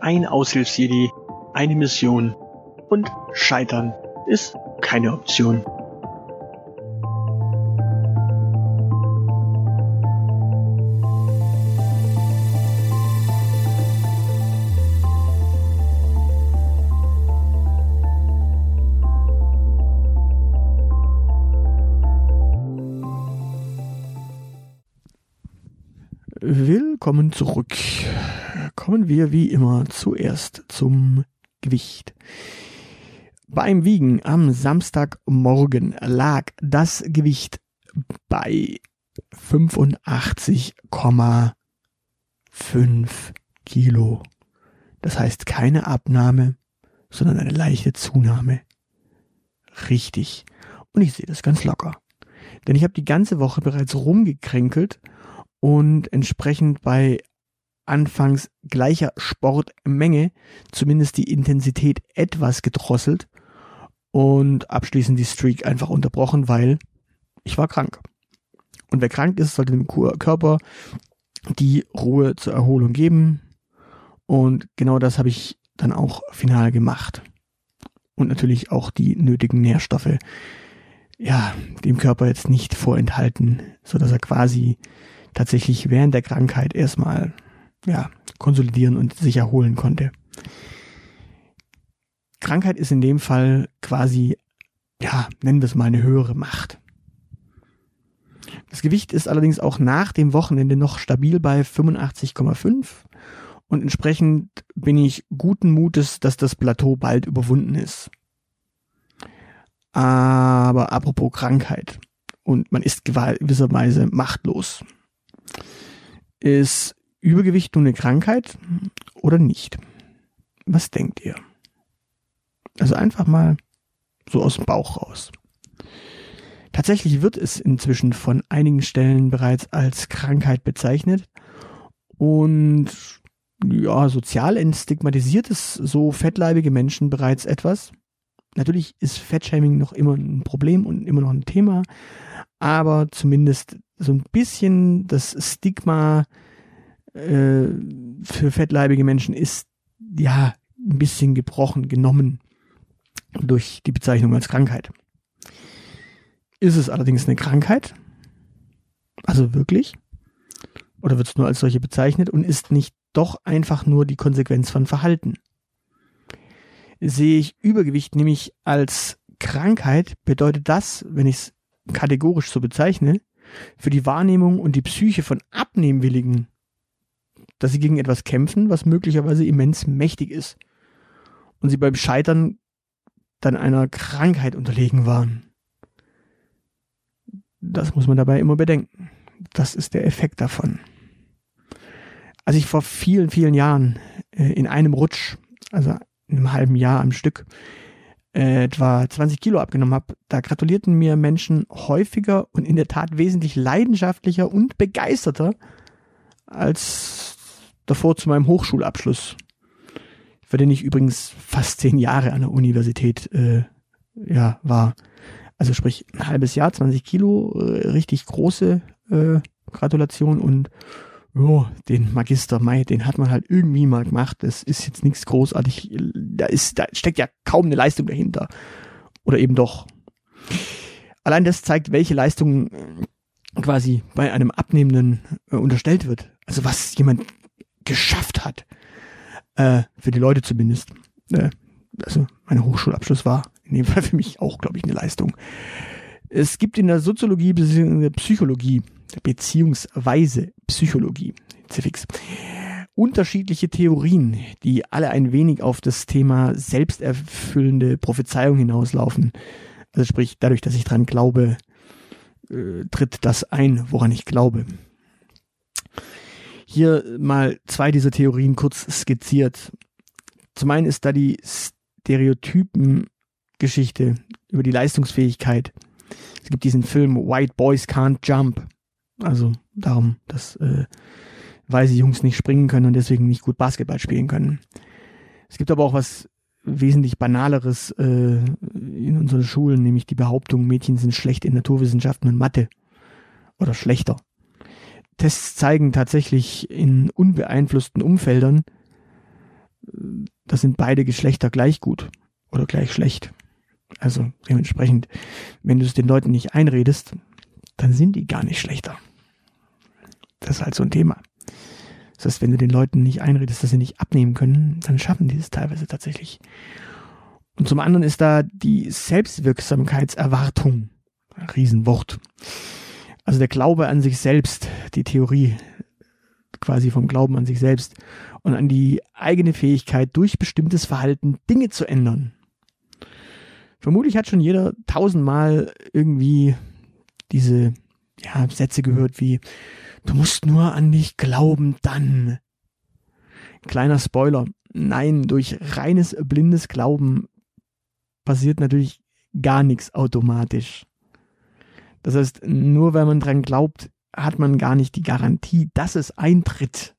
Ein Aushilfsjedi, eine Mission und Scheitern ist keine Option. Willkommen zurück. Kommen wir wie immer zuerst zum Gewicht. Beim Wiegen am Samstagmorgen lag das Gewicht bei 85,5 Kilo. Das heißt keine Abnahme, sondern eine leichte Zunahme. Richtig. Und ich sehe das ganz locker. Denn ich habe die ganze Woche bereits rumgekränkelt und entsprechend bei anfangs gleicher Sportmenge zumindest die Intensität etwas gedrosselt und abschließend die Streak einfach unterbrochen, weil ich war krank. Und wer krank ist, sollte dem Körper die Ruhe zur Erholung geben. Und genau das habe ich dann auch final gemacht. Und natürlich auch die nötigen Nährstoffe, ja, dem Körper jetzt nicht vorenthalten, so dass er quasi tatsächlich während der Krankheit erstmal ja, konsolidieren und sich erholen konnte. Krankheit ist in dem Fall quasi, ja, nennen wir es mal eine höhere Macht. Das Gewicht ist allerdings auch nach dem Wochenende noch stabil bei 85,5 und entsprechend bin ich guten Mutes, dass das Plateau bald überwunden ist. Aber apropos Krankheit und man ist gewisserweise machtlos. Ist Übergewicht nun eine Krankheit oder nicht? Was denkt ihr? Also einfach mal so aus dem Bauch raus. Tatsächlich wird es inzwischen von einigen Stellen bereits als Krankheit bezeichnet und ja, sozial entstigmatisiert es so fettleibige Menschen bereits etwas. Natürlich ist Fettshaming noch immer ein Problem und immer noch ein Thema, aber zumindest so ein bisschen das Stigma äh, für fettleibige Menschen ist ja ein bisschen gebrochen, genommen durch die Bezeichnung als Krankheit. Ist es allerdings eine Krankheit? Also wirklich? Oder wird es nur als solche bezeichnet und ist nicht doch einfach nur die Konsequenz von Verhalten? Sehe ich Übergewicht nämlich als Krankheit, bedeutet das, wenn ich es kategorisch so bezeichne, für die Wahrnehmung und die Psyche von Abnehmwilligen, dass sie gegen etwas kämpfen, was möglicherweise immens mächtig ist und sie beim Scheitern dann einer Krankheit unterlegen waren. Das muss man dabei immer bedenken. Das ist der Effekt davon. Als ich vor vielen, vielen Jahren äh, in einem Rutsch, also in einem halben Jahr am Stück, äh, etwa 20 Kilo abgenommen habe, da gratulierten mir Menschen häufiger und in der Tat wesentlich leidenschaftlicher und begeisterter als davor zu meinem Hochschulabschluss, für den ich übrigens fast zehn Jahre an der Universität äh, ja, war. Also sprich ein halbes Jahr, 20 Kilo, äh, richtig große äh, Gratulation und ja, den Magister Mai, den hat man halt irgendwie mal gemacht. Das ist jetzt nichts großartig. Da ist, da steckt ja kaum eine Leistung dahinter. Oder eben doch. Allein das zeigt, welche Leistung äh, quasi bei einem Abnehmenden äh, unterstellt wird. Also was jemand geschafft hat. Äh, für die Leute zumindest. Äh, also mein Hochschulabschluss war in dem Fall für mich auch, glaube ich, eine Leistung. Es gibt in der Soziologie bzw. Psychologie beziehungsweise Psychologie, Zifix, unterschiedliche Theorien, die alle ein wenig auf das Thema selbsterfüllende Prophezeiung hinauslaufen. Also sprich, dadurch, dass ich dran glaube, äh, tritt das ein, woran ich glaube. Hier mal zwei dieser Theorien kurz skizziert. Zum einen ist da die Stereotypen-Geschichte über die Leistungsfähigkeit. Es gibt diesen Film White Boys Can't Jump. Also darum, dass äh, weiße Jungs nicht springen können und deswegen nicht gut Basketball spielen können. Es gibt aber auch was wesentlich banaleres äh, in unseren Schulen, nämlich die Behauptung, Mädchen sind schlecht in Naturwissenschaften und Mathe oder schlechter. Tests zeigen tatsächlich in unbeeinflussten Umfeldern, da sind beide Geschlechter gleich gut oder gleich schlecht. Also dementsprechend, wenn du es den Leuten nicht einredest, dann sind die gar nicht schlechter. Das ist halt so ein Thema. Das heißt, wenn du den Leuten nicht einredest, dass sie nicht abnehmen können, dann schaffen die es teilweise tatsächlich. Und zum anderen ist da die Selbstwirksamkeitserwartung. Ein Riesenwort. Also der Glaube an sich selbst, die Theorie quasi vom Glauben an sich selbst und an die eigene Fähigkeit, durch bestimmtes Verhalten Dinge zu ändern. Vermutlich hat schon jeder tausendmal irgendwie diese ja, Sätze gehört wie, du musst nur an dich glauben, dann. Kleiner Spoiler. Nein, durch reines blindes Glauben passiert natürlich gar nichts automatisch. Das heißt, nur wenn man dran glaubt, hat man gar nicht die Garantie, dass es eintritt.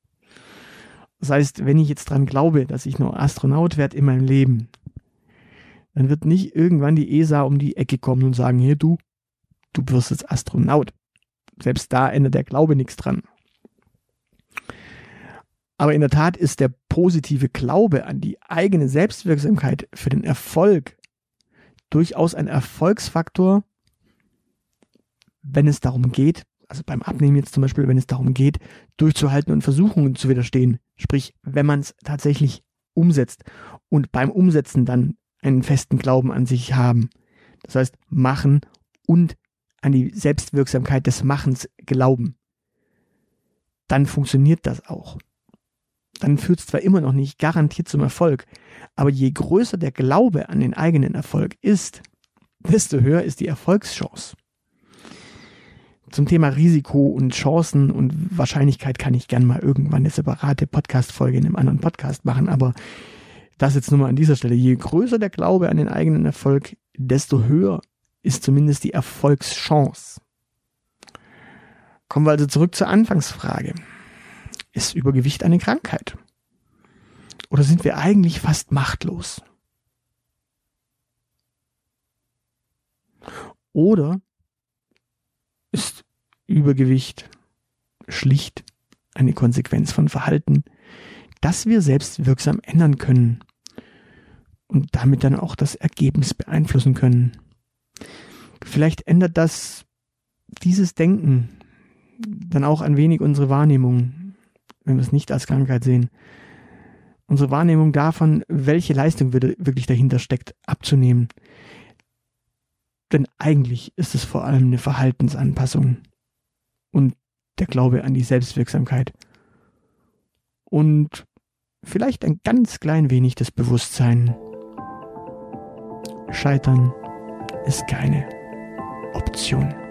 Das heißt, wenn ich jetzt dran glaube, dass ich nur Astronaut werde in meinem Leben, dann wird nicht irgendwann die ESA um die Ecke kommen und sagen, hier du, du wirst jetzt Astronaut. Selbst da ändert der Glaube nichts dran. Aber in der Tat ist der positive Glaube an die eigene Selbstwirksamkeit für den Erfolg durchaus ein Erfolgsfaktor, wenn es darum geht, also beim Abnehmen jetzt zum Beispiel, wenn es darum geht, durchzuhalten und Versuchungen zu widerstehen. Sprich, wenn man es tatsächlich umsetzt und beim Umsetzen dann einen festen Glauben an sich haben. Das heißt, machen und an die Selbstwirksamkeit des Machens glauben. Dann funktioniert das auch. Dann führt es zwar immer noch nicht garantiert zum Erfolg, aber je größer der Glaube an den eigenen Erfolg ist, desto höher ist die Erfolgschance. Zum Thema Risiko und Chancen und Wahrscheinlichkeit kann ich gern mal irgendwann eine separate Podcast-Folge in einem anderen Podcast machen, aber das jetzt nur mal an dieser Stelle. Je größer der Glaube an den eigenen Erfolg, desto höher ist zumindest die Erfolgschance. Kommen wir also zurück zur Anfangsfrage. Ist Übergewicht eine Krankheit? Oder sind wir eigentlich fast machtlos? Oder Übergewicht schlicht eine Konsequenz von Verhalten, das wir selbst wirksam ändern können und damit dann auch das Ergebnis beeinflussen können. Vielleicht ändert das dieses Denken dann auch ein wenig unsere Wahrnehmung, wenn wir es nicht als Krankheit sehen. Unsere Wahrnehmung davon, welche Leistung wirklich dahinter steckt, abzunehmen. Denn eigentlich ist es vor allem eine Verhaltensanpassung und der Glaube an die Selbstwirksamkeit. Und vielleicht ein ganz klein wenig das Bewusstsein. Scheitern ist keine Option.